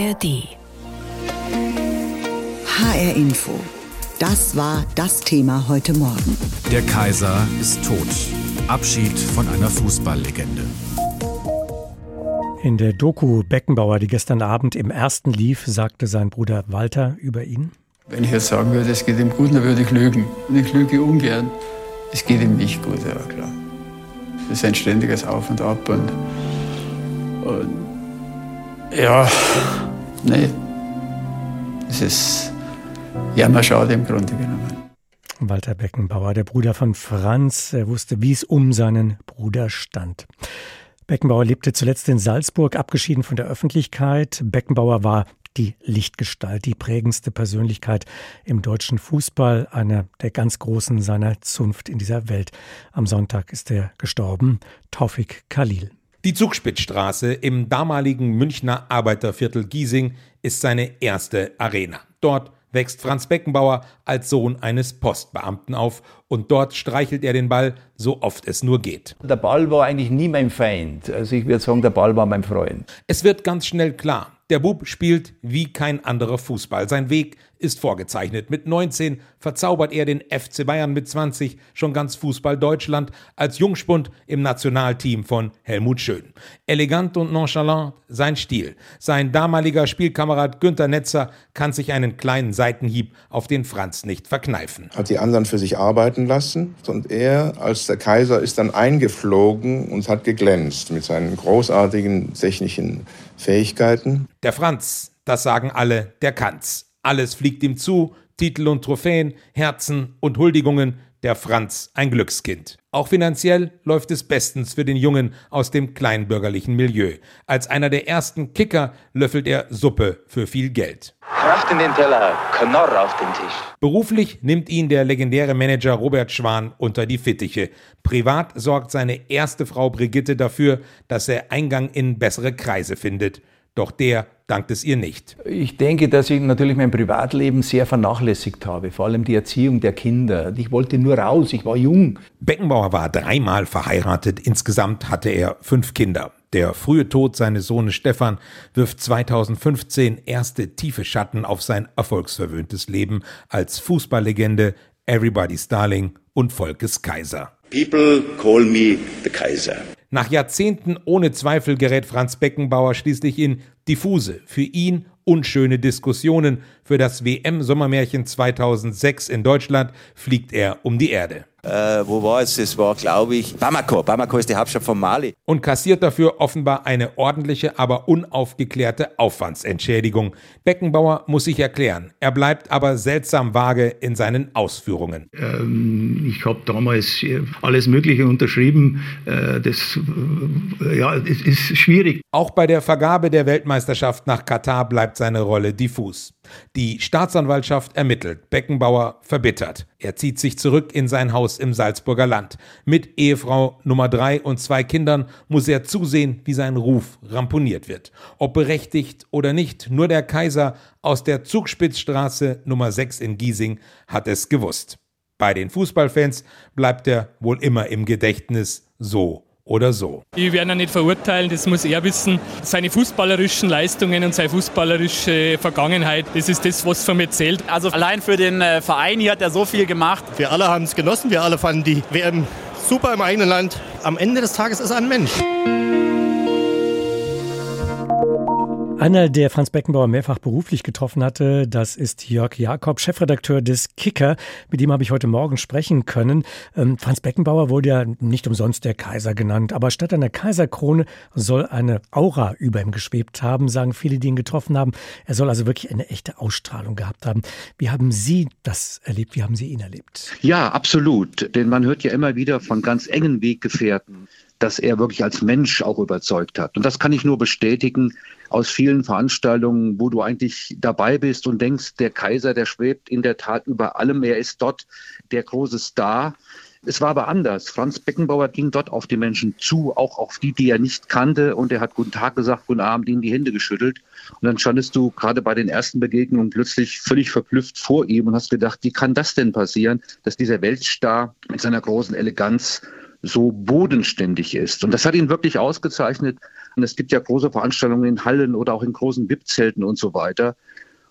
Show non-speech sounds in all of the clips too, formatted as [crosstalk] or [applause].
ARD. HR Info. Das war das Thema heute Morgen. Der Kaiser ist tot. Abschied von einer Fußballlegende. In der Doku Beckenbauer, die gestern Abend im ersten lief, sagte sein Bruder Walter über ihn. Wenn ich jetzt sagen würde, es geht ihm gut, dann würde ich lügen. Und ich lüge ungern. Es geht ihm nicht gut, ja klar. Es ist ein ständiges Auf und Ab und, und ja, nee, es ist jammerschade im Grunde genommen. Walter Beckenbauer, der Bruder von Franz, er wusste, wie es um seinen Bruder stand. Beckenbauer lebte zuletzt in Salzburg, abgeschieden von der Öffentlichkeit. Beckenbauer war die Lichtgestalt, die prägendste Persönlichkeit im deutschen Fußball, einer der ganz Großen seiner Zunft in dieser Welt. Am Sonntag ist er gestorben, Taufik Khalil. Die Zugspitzstraße im damaligen Münchner Arbeiterviertel Giesing ist seine erste Arena. Dort wächst Franz Beckenbauer als Sohn eines Postbeamten auf und dort streichelt er den Ball, so oft es nur geht. Der Ball war eigentlich nie mein Feind. Also ich würde sagen, der Ball war mein Freund. Es wird ganz schnell klar, der Bub spielt wie kein anderer Fußball. Sein Weg ist vorgezeichnet. Mit 19 verzaubert er den FC Bayern mit 20 schon ganz Fußball Deutschland als Jungspund im Nationalteam von Helmut Schön. Elegant und nonchalant sein Stil. Sein damaliger Spielkamerad Günter Netzer kann sich einen kleinen Seitenhieb auf den Franz nicht verkneifen. Hat die anderen für sich arbeiten lassen und er als der Kaiser ist dann eingeflogen und hat geglänzt mit seinen großartigen technischen Fähigkeiten. Der Franz, das sagen alle, der kann's. Alles fliegt ihm zu, Titel und Trophäen, Herzen und Huldigungen, der Franz ein Glückskind. Auch finanziell läuft es bestens für den Jungen aus dem kleinbürgerlichen Milieu. Als einer der ersten Kicker löffelt er Suppe für viel Geld. Kraft in den Teller, Knorr auf den Tisch. Beruflich nimmt ihn der legendäre Manager Robert Schwan unter die Fittiche. Privat sorgt seine erste Frau Brigitte dafür, dass er Eingang in bessere Kreise findet. Doch der dankt es ihr nicht. Ich denke, dass ich natürlich mein Privatleben sehr vernachlässigt habe, vor allem die Erziehung der Kinder. Ich wollte nur raus, ich war jung. Beckenbauer war dreimal verheiratet, insgesamt hatte er fünf Kinder. Der frühe Tod seines Sohnes Stefan wirft 2015 erste tiefe Schatten auf sein erfolgsverwöhntes Leben als Fußballlegende, Everybody's Darling und Volkes Kaiser. People call me the Kaiser. Nach Jahrzehnten ohne Zweifel gerät Franz Beckenbauer schließlich in diffuse, für ihn unschöne Diskussionen. Für das WM-Sommermärchen 2006 in Deutschland fliegt er um die Erde. Äh, wo war es? Es war, glaube ich, Bamako. Bamako ist die Hauptstadt von Mali. Und kassiert dafür offenbar eine ordentliche, aber unaufgeklärte Aufwandsentschädigung. Beckenbauer muss sich erklären. Er bleibt aber seltsam vage in seinen Ausführungen. Ähm, ich habe damals alles Mögliche unterschrieben. Äh, das äh, ja, es ist schwierig. Auch bei der Vergabe der Weltmeisterschaft nach Katar bleibt seine Rolle diffus. Die Staatsanwaltschaft ermittelt, Beckenbauer verbittert. Er zieht sich zurück in sein Haus im Salzburger Land. Mit Ehefrau Nummer drei und zwei Kindern muss er zusehen, wie sein Ruf ramponiert wird. Ob berechtigt oder nicht, nur der Kaiser aus der Zugspitzstraße Nummer 6 in Giesing hat es gewusst. Bei den Fußballfans bleibt er wohl immer im Gedächtnis so oder so. Ich werde ihn nicht verurteilen, das muss er wissen. Seine fußballerischen Leistungen und seine fußballerische Vergangenheit, das ist das, was von mir zählt. Also allein für den äh, Verein hier hat er so viel gemacht. Wir alle haben es genossen, wir alle fanden die WM super im eigenen Land. Am Ende des Tages ist er ein Mensch. Einer, der Franz Beckenbauer mehrfach beruflich getroffen hatte, das ist Jörg Jakob, Chefredakteur des Kicker. Mit dem habe ich heute Morgen sprechen können. Ähm, Franz Beckenbauer wurde ja nicht umsonst der Kaiser genannt, aber statt einer Kaiserkrone soll eine Aura über ihm geschwebt haben, sagen viele, die ihn getroffen haben. Er soll also wirklich eine echte Ausstrahlung gehabt haben. Wie haben Sie das erlebt? Wie haben Sie ihn erlebt? Ja, absolut. Denn man hört ja immer wieder von ganz engen Weggefährten, dass er wirklich als Mensch auch überzeugt hat. Und das kann ich nur bestätigen aus vielen Veranstaltungen, wo du eigentlich dabei bist und denkst, der Kaiser, der schwebt in der Tat über allem. Er ist dort der große Star. Es war aber anders. Franz Beckenbauer ging dort auf die Menschen zu, auch auf die, die er nicht kannte. Und er hat Guten Tag gesagt, Guten Abend, ihnen die Hände geschüttelt. Und dann standest du gerade bei den ersten Begegnungen plötzlich völlig verblüfft vor ihm und hast gedacht, wie kann das denn passieren, dass dieser Weltstar mit seiner großen Eleganz so bodenständig ist. Und das hat ihn wirklich ausgezeichnet. Und es gibt ja große Veranstaltungen in Hallen oder auch in großen VIP-Zelten und so weiter.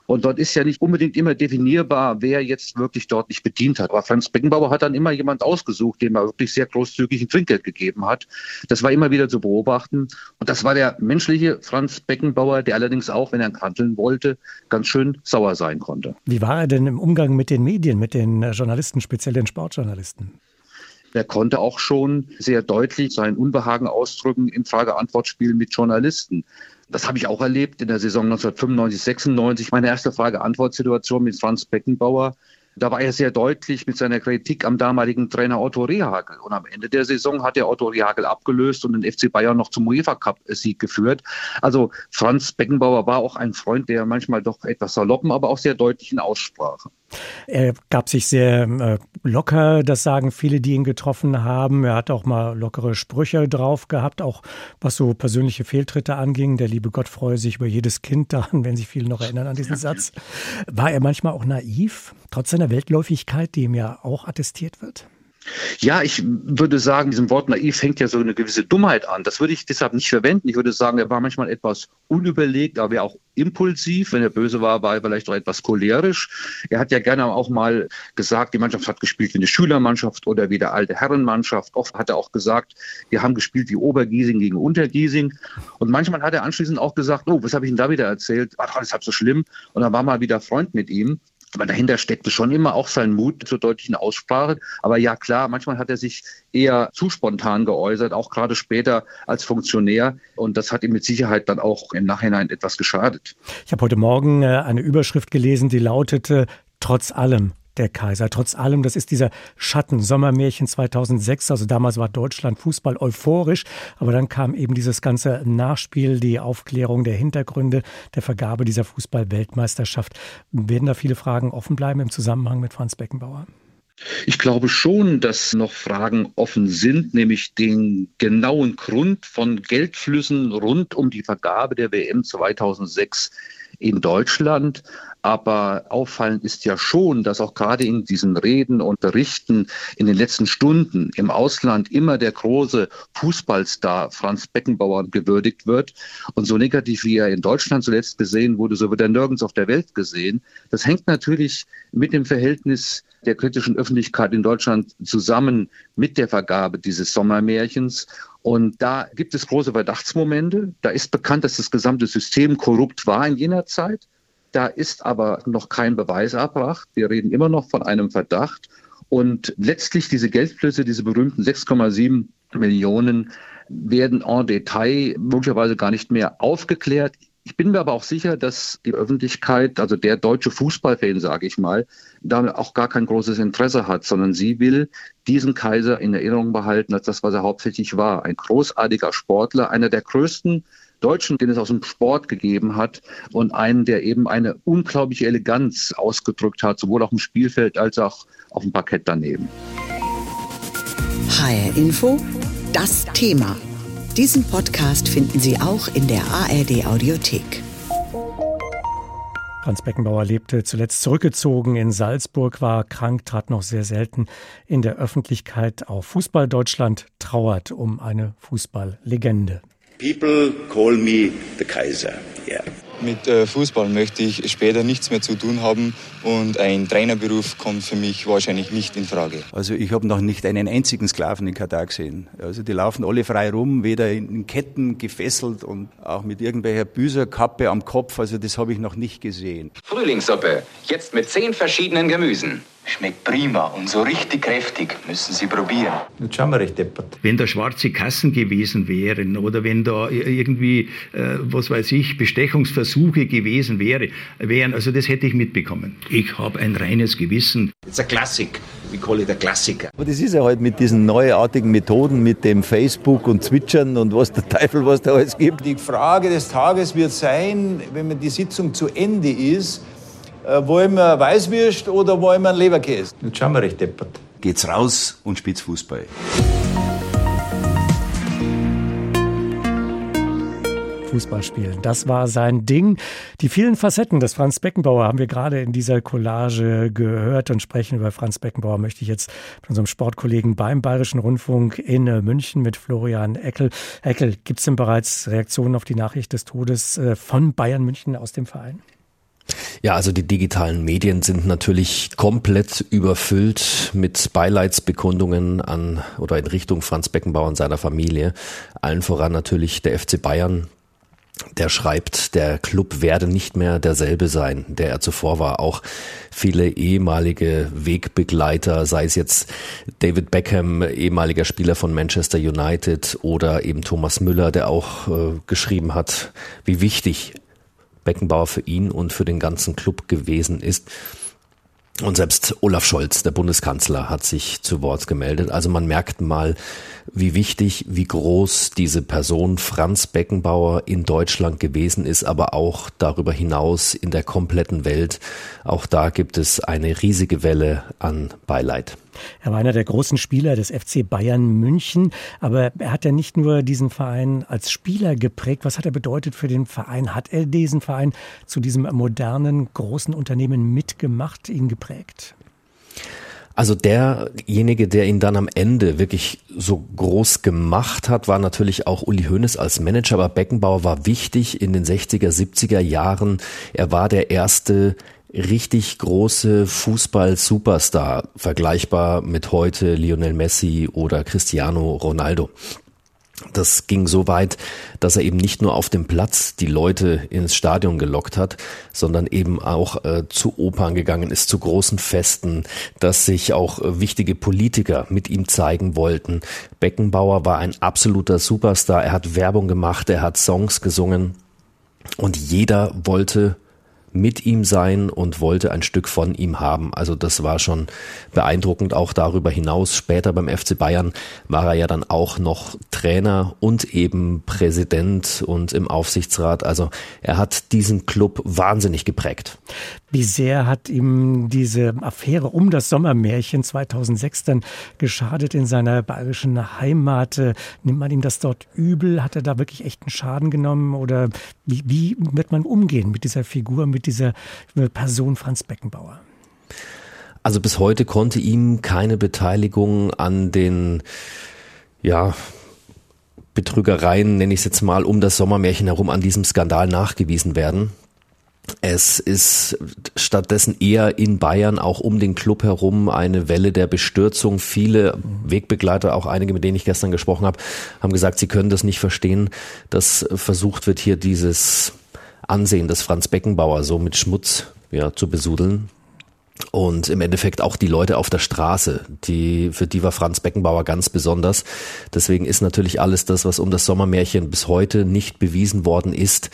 Und dort ist ja nicht unbedingt immer definierbar, wer jetzt wirklich dort nicht bedient hat. Aber Franz Beckenbauer hat dann immer jemand ausgesucht, dem er wirklich sehr großzügig ein Trinkgeld gegeben hat. Das war immer wieder zu beobachten. Und das war der menschliche Franz Beckenbauer, der allerdings auch, wenn er handeln wollte, ganz schön sauer sein konnte. Wie war er denn im Umgang mit den Medien, mit den Journalisten, speziell den Sportjournalisten? Er konnte auch schon sehr deutlich sein Unbehagen ausdrücken im Frage-Antwort-Spiel mit Journalisten. Das habe ich auch erlebt in der Saison 1995, 96. Meine erste Frage-Antwort-Situation mit Franz Beckenbauer. Da war er sehr deutlich mit seiner Kritik am damaligen Trainer Otto Rehagel. Und am Ende der Saison hat er Otto Rehagel abgelöst und den FC Bayern noch zum UEFA Cup-Sieg geführt. Also Franz Beckenbauer war auch ein Freund der manchmal doch etwas saloppen, aber auch sehr deutlichen Aussprache. Er gab sich sehr äh, locker, das sagen viele, die ihn getroffen haben. Er hat auch mal lockere Sprüche drauf gehabt, auch was so persönliche Fehltritte anging. Der liebe Gott freue sich über jedes Kind [laughs] daran, wenn sich viele noch erinnern an diesen Satz. War er manchmal auch naiv, trotz seiner Weltläufigkeit, die ihm ja auch attestiert wird? Ja, ich würde sagen, diesem Wort naiv hängt ja so eine gewisse Dummheit an. Das würde ich deshalb nicht verwenden. Ich würde sagen, er war manchmal etwas unüberlegt, aber auch impulsiv. Wenn er böse war, war er vielleicht auch etwas cholerisch. Er hat ja gerne auch mal gesagt, die Mannschaft hat gespielt wie eine Schülermannschaft oder wie der alte Herrenmannschaft. Oft hat er auch gesagt, wir haben gespielt wie Obergiesing gegen Untergiesing. Und manchmal hat er anschließend auch gesagt, oh, was habe ich denn da wieder erzählt? Ach, das ist halb so schlimm. Und dann war mal wieder Freund mit ihm. Aber dahinter steckte schon immer auch sein Mut zur deutlichen Aussprache. Aber ja, klar, manchmal hat er sich eher zu spontan geäußert, auch gerade später als Funktionär. Und das hat ihm mit Sicherheit dann auch im Nachhinein etwas geschadet. Ich habe heute Morgen äh, eine Überschrift gelesen, die lautete, trotz allem der Kaiser. Trotz allem, das ist dieser Schatten Sommermärchen 2006. Also damals war Deutschland Fußball euphorisch, aber dann kam eben dieses ganze Nachspiel, die Aufklärung der Hintergründe der Vergabe dieser Fußball-Weltmeisterschaft. Werden da viele Fragen offen bleiben im Zusammenhang mit Franz Beckenbauer? Ich glaube schon, dass noch Fragen offen sind, nämlich den genauen Grund von Geldflüssen rund um die Vergabe der WM 2006 in Deutschland. Aber auffallend ist ja schon, dass auch gerade in diesen Reden und Berichten in den letzten Stunden im Ausland immer der große Fußballstar Franz Beckenbauer gewürdigt wird. Und so negativ wie er in Deutschland zuletzt gesehen wurde, so wird er nirgends auf der Welt gesehen. Das hängt natürlich mit dem Verhältnis der kritischen Öffentlichkeit in Deutschland zusammen mit der Vergabe dieses Sommermärchens. Und da gibt es große Verdachtsmomente. Da ist bekannt, dass das gesamte System korrupt war in jener Zeit. Da ist aber noch kein Beweis erbracht. Wir reden immer noch von einem Verdacht. Und letztlich diese Geldflüsse, diese berühmten 6,7 Millionen, werden en Detail möglicherweise gar nicht mehr aufgeklärt. Ich bin mir aber auch sicher, dass die Öffentlichkeit, also der deutsche Fußballfan, sage ich mal, da auch gar kein großes Interesse hat, sondern sie will diesen Kaiser in Erinnerung behalten als das, was er hauptsächlich war. Ein großartiger Sportler, einer der größten Deutschen, den es aus dem Sport gegeben hat und einen, der eben eine unglaubliche Eleganz ausgedrückt hat, sowohl auf dem Spielfeld als auch auf dem Parkett daneben. HR Info, das Thema. Diesen Podcast finden Sie auch in der ARD Audiothek. Franz Beckenbauer lebte zuletzt zurückgezogen in Salzburg, war krank, trat noch sehr selten in der Öffentlichkeit auf. Fußball Deutschland trauert um eine Fußballlegende. People call me the Kaiser. Yeah. Mit äh, Fußball möchte ich später nichts mehr zu tun haben und ein Trainerberuf kommt für mich wahrscheinlich nicht in Frage. Also ich habe noch nicht einen einzigen Sklaven in Katar gesehen. Also die laufen alle frei rum, weder in Ketten gefesselt und auch mit irgendwelcher Büserkappe am Kopf. Also das habe ich noch nicht gesehen. Frühlingssuppe, jetzt mit zehn verschiedenen Gemüsen. Schmeckt prima und so richtig kräftig. Müssen Sie probieren. Jetzt schauen wir recht deppert. Wenn da schwarze Kassen gewesen wären oder wenn da irgendwie, äh, was weiß ich, Bestechungsversuche gewesen wäre, wären, also das hätte ich mitbekommen. Ich habe ein reines Gewissen. It's a classic. We call it a Klassiker. Aber das ist ja halt mit diesen neuartigen Methoden, mit dem Facebook und Zwitschern und was der Teufel, was da alles gibt. Die Frage des Tages wird sein, wenn die Sitzung zu Ende ist, äh, wollen wir Weißwürst oder wollen wir einen Leberkäse? Jetzt schauen wir recht deppert. Geht's raus und spielt's Fußball. Fußball spielen. Das war sein Ding. Die vielen Facetten des Franz Beckenbauer haben wir gerade in dieser Collage gehört und sprechen über Franz Beckenbauer möchte ich jetzt mit unserem Sportkollegen beim Bayerischen Rundfunk in München mit Florian Eckel. Eckel, gibt es denn bereits Reaktionen auf die Nachricht des Todes äh, von Bayern München aus dem Verein? Ja, also die digitalen Medien sind natürlich komplett überfüllt mit Beileidsbekundungen an oder in Richtung Franz Beckenbauer und seiner Familie. Allen voran natürlich der FC Bayern, der schreibt, der Club werde nicht mehr derselbe sein, der er zuvor war. Auch viele ehemalige Wegbegleiter, sei es jetzt David Beckham, ehemaliger Spieler von Manchester United oder eben Thomas Müller, der auch äh, geschrieben hat, wie wichtig Beckenbauer für ihn und für den ganzen Club gewesen ist. Und selbst Olaf Scholz, der Bundeskanzler, hat sich zu Wort gemeldet. Also man merkt mal, wie wichtig, wie groß diese Person Franz Beckenbauer in Deutschland gewesen ist, aber auch darüber hinaus in der kompletten Welt. Auch da gibt es eine riesige Welle an Beileid. Er war einer der großen Spieler des FC Bayern München, aber er hat ja nicht nur diesen Verein als Spieler geprägt. Was hat er bedeutet für den Verein? Hat er diesen Verein zu diesem modernen, großen Unternehmen mitgemacht, ihn geprägt? Also derjenige, der ihn dann am Ende wirklich so groß gemacht hat, war natürlich auch Uli Hoeneß als Manager, aber Beckenbauer war wichtig in den 60er, 70er Jahren. Er war der erste richtig große Fußball-Superstar, vergleichbar mit heute Lionel Messi oder Cristiano Ronaldo. Das ging so weit, dass er eben nicht nur auf dem Platz die Leute ins Stadion gelockt hat, sondern eben auch äh, zu Opern gegangen ist, zu großen Festen, dass sich auch äh, wichtige Politiker mit ihm zeigen wollten. Beckenbauer war ein absoluter Superstar. Er hat Werbung gemacht, er hat Songs gesungen und jeder wollte mit ihm sein und wollte ein Stück von ihm haben. Also das war schon beeindruckend. Auch darüber hinaus, später beim FC Bayern war er ja dann auch noch Trainer und eben Präsident und im Aufsichtsrat. Also er hat diesen Club wahnsinnig geprägt. Wie sehr hat ihm diese Affäre um das Sommermärchen 2006 dann geschadet in seiner bayerischen Heimat? Äh, nimmt man ihm das dort übel? Hat er da wirklich echten Schaden genommen? Oder wie, wie wird man umgehen mit dieser Figur, mit dieser Person Franz Beckenbauer? Also bis heute konnte ihm keine Beteiligung an den, ja, Betrügereien, nenne ich es jetzt mal, um das Sommermärchen herum an diesem Skandal nachgewiesen werden. Es ist stattdessen eher in Bayern auch um den Club herum eine Welle der Bestürzung. Viele Wegbegleiter, auch einige, mit denen ich gestern gesprochen habe, haben gesagt, sie können das nicht verstehen, dass versucht wird, hier dieses Ansehen des Franz Beckenbauer so mit Schmutz ja, zu besudeln. Und im Endeffekt auch die Leute auf der Straße, die, für die war Franz Beckenbauer ganz besonders. Deswegen ist natürlich alles das, was um das Sommermärchen bis heute nicht bewiesen worden ist,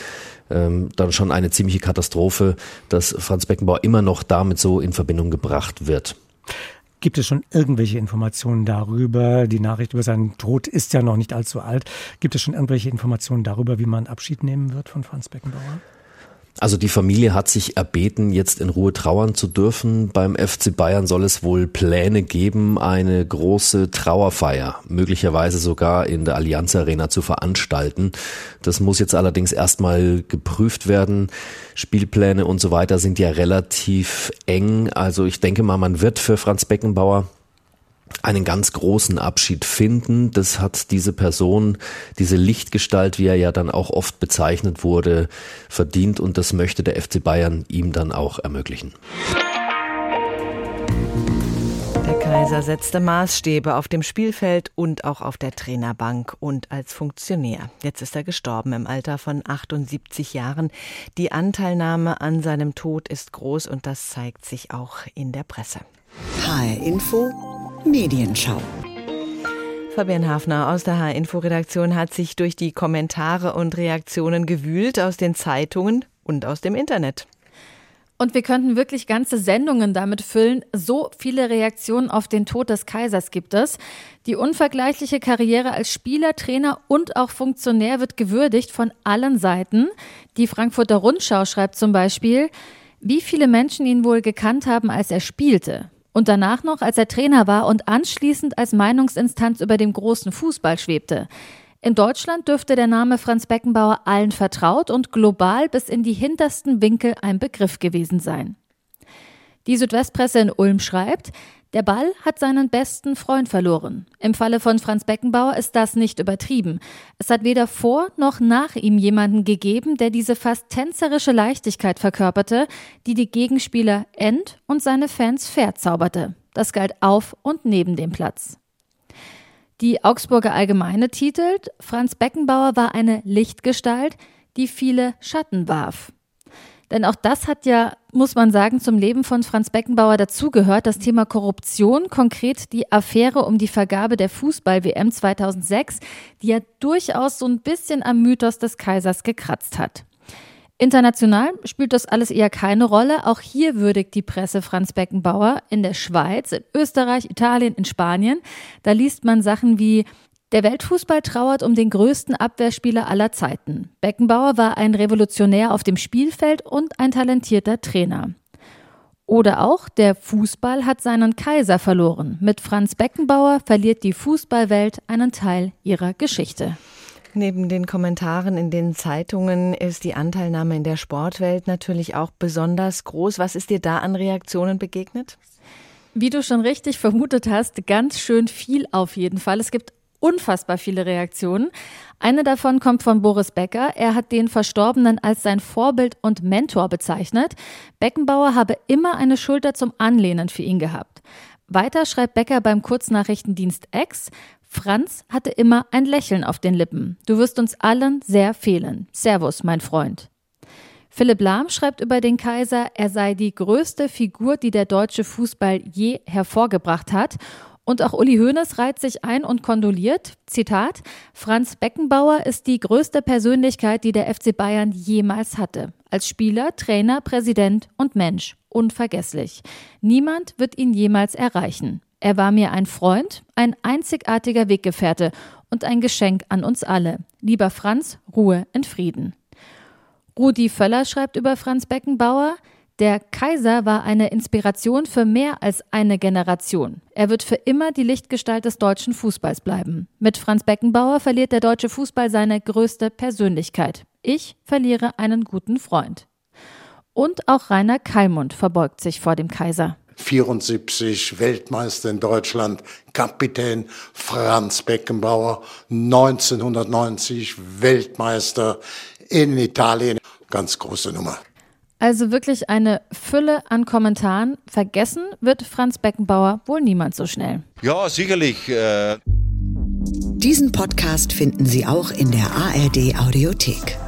ähm, dann schon eine ziemliche Katastrophe, dass Franz Beckenbauer immer noch damit so in Verbindung gebracht wird. Gibt es schon irgendwelche Informationen darüber? Die Nachricht über seinen Tod ist ja noch nicht allzu alt. Gibt es schon irgendwelche Informationen darüber, wie man Abschied nehmen wird von Franz Beckenbauer? Also die Familie hat sich erbeten, jetzt in Ruhe trauern zu dürfen. Beim FC Bayern soll es wohl Pläne geben, eine große Trauerfeier, möglicherweise sogar in der Allianz Arena zu veranstalten. Das muss jetzt allerdings erstmal geprüft werden. Spielpläne und so weiter sind ja relativ eng. Also ich denke mal, man wird für Franz Beckenbauer einen ganz großen Abschied finden. Das hat diese Person, diese Lichtgestalt, wie er ja dann auch oft bezeichnet wurde, verdient und das möchte der FC Bayern ihm dann auch ermöglichen. Der Kaiser setzte Maßstäbe auf dem Spielfeld und auch auf der Trainerbank und als Funktionär. Jetzt ist er gestorben im Alter von 78 Jahren. Die Anteilnahme an seinem Tod ist groß und das zeigt sich auch in der Presse. HR Info Medienschau. Fabian Hafner aus der H-Info-Redaktion hat sich durch die Kommentare und Reaktionen gewühlt aus den Zeitungen und aus dem Internet. Und wir könnten wirklich ganze Sendungen damit füllen. So viele Reaktionen auf den Tod des Kaisers gibt es. Die unvergleichliche Karriere als Spieler, Trainer und auch Funktionär wird gewürdigt von allen Seiten. Die Frankfurter Rundschau schreibt zum Beispiel, wie viele Menschen ihn wohl gekannt haben, als er spielte. Und danach noch, als er Trainer war und anschließend als Meinungsinstanz über dem großen Fußball schwebte. In Deutschland dürfte der Name Franz Beckenbauer allen vertraut und global bis in die hintersten Winkel ein Begriff gewesen sein. Die Südwestpresse in Ulm schreibt, der Ball hat seinen besten Freund verloren. Im Falle von Franz Beckenbauer ist das nicht übertrieben. Es hat weder vor noch nach ihm jemanden gegeben, der diese fast tänzerische Leichtigkeit verkörperte, die die Gegenspieler end- und seine Fans verzauberte. Das galt auf und neben dem Platz. Die Augsburger Allgemeine titelt, Franz Beckenbauer war eine Lichtgestalt, die viele Schatten warf. Denn auch das hat ja, muss man sagen, zum Leben von Franz Beckenbauer dazugehört, das Thema Korruption, konkret die Affäre um die Vergabe der Fußball-WM 2006, die ja durchaus so ein bisschen am Mythos des Kaisers gekratzt hat. International spielt das alles eher keine Rolle. Auch hier würdigt die Presse Franz Beckenbauer in der Schweiz, in Österreich, Italien, in Spanien. Da liest man Sachen wie der Weltfußball trauert um den größten Abwehrspieler aller Zeiten. Beckenbauer war ein Revolutionär auf dem Spielfeld und ein talentierter Trainer. Oder auch der Fußball hat seinen Kaiser verloren. Mit Franz Beckenbauer verliert die Fußballwelt einen Teil ihrer Geschichte. Neben den Kommentaren in den Zeitungen ist die Anteilnahme in der Sportwelt natürlich auch besonders groß. Was ist dir da an Reaktionen begegnet? Wie du schon richtig vermutet hast, ganz schön viel auf jeden Fall. Es gibt unfassbar viele Reaktionen. Eine davon kommt von Boris Becker. Er hat den Verstorbenen als sein Vorbild und Mentor bezeichnet. Beckenbauer habe immer eine Schulter zum Anlehnen für ihn gehabt. Weiter schreibt Becker beim Kurznachrichtendienst X, Franz hatte immer ein Lächeln auf den Lippen. Du wirst uns allen sehr fehlen. Servus, mein Freund. Philipp Lahm schreibt über den Kaiser, er sei die größte Figur, die der deutsche Fußball je hervorgebracht hat. Und auch Uli Hoeneß reiht sich ein und kondoliert. Zitat: Franz Beckenbauer ist die größte Persönlichkeit, die der FC Bayern jemals hatte. Als Spieler, Trainer, Präsident und Mensch. Unvergesslich. Niemand wird ihn jemals erreichen. Er war mir ein Freund, ein einzigartiger Weggefährte und ein Geschenk an uns alle. Lieber Franz, Ruhe in Frieden. Rudi Völler schreibt über Franz Beckenbauer, der Kaiser war eine Inspiration für mehr als eine Generation. Er wird für immer die Lichtgestalt des deutschen Fußballs bleiben. Mit Franz Beckenbauer verliert der deutsche Fußball seine größte Persönlichkeit. Ich verliere einen guten Freund. Und auch Rainer Kallmund verbeugt sich vor dem Kaiser. 74 Weltmeister in Deutschland, Kapitän Franz Beckenbauer, 1990 Weltmeister in Italien. Ganz große Nummer. Also wirklich eine Fülle an Kommentaren. Vergessen wird Franz Beckenbauer wohl niemand so schnell. Ja, sicherlich. Äh Diesen Podcast finden Sie auch in der ARD Audiothek.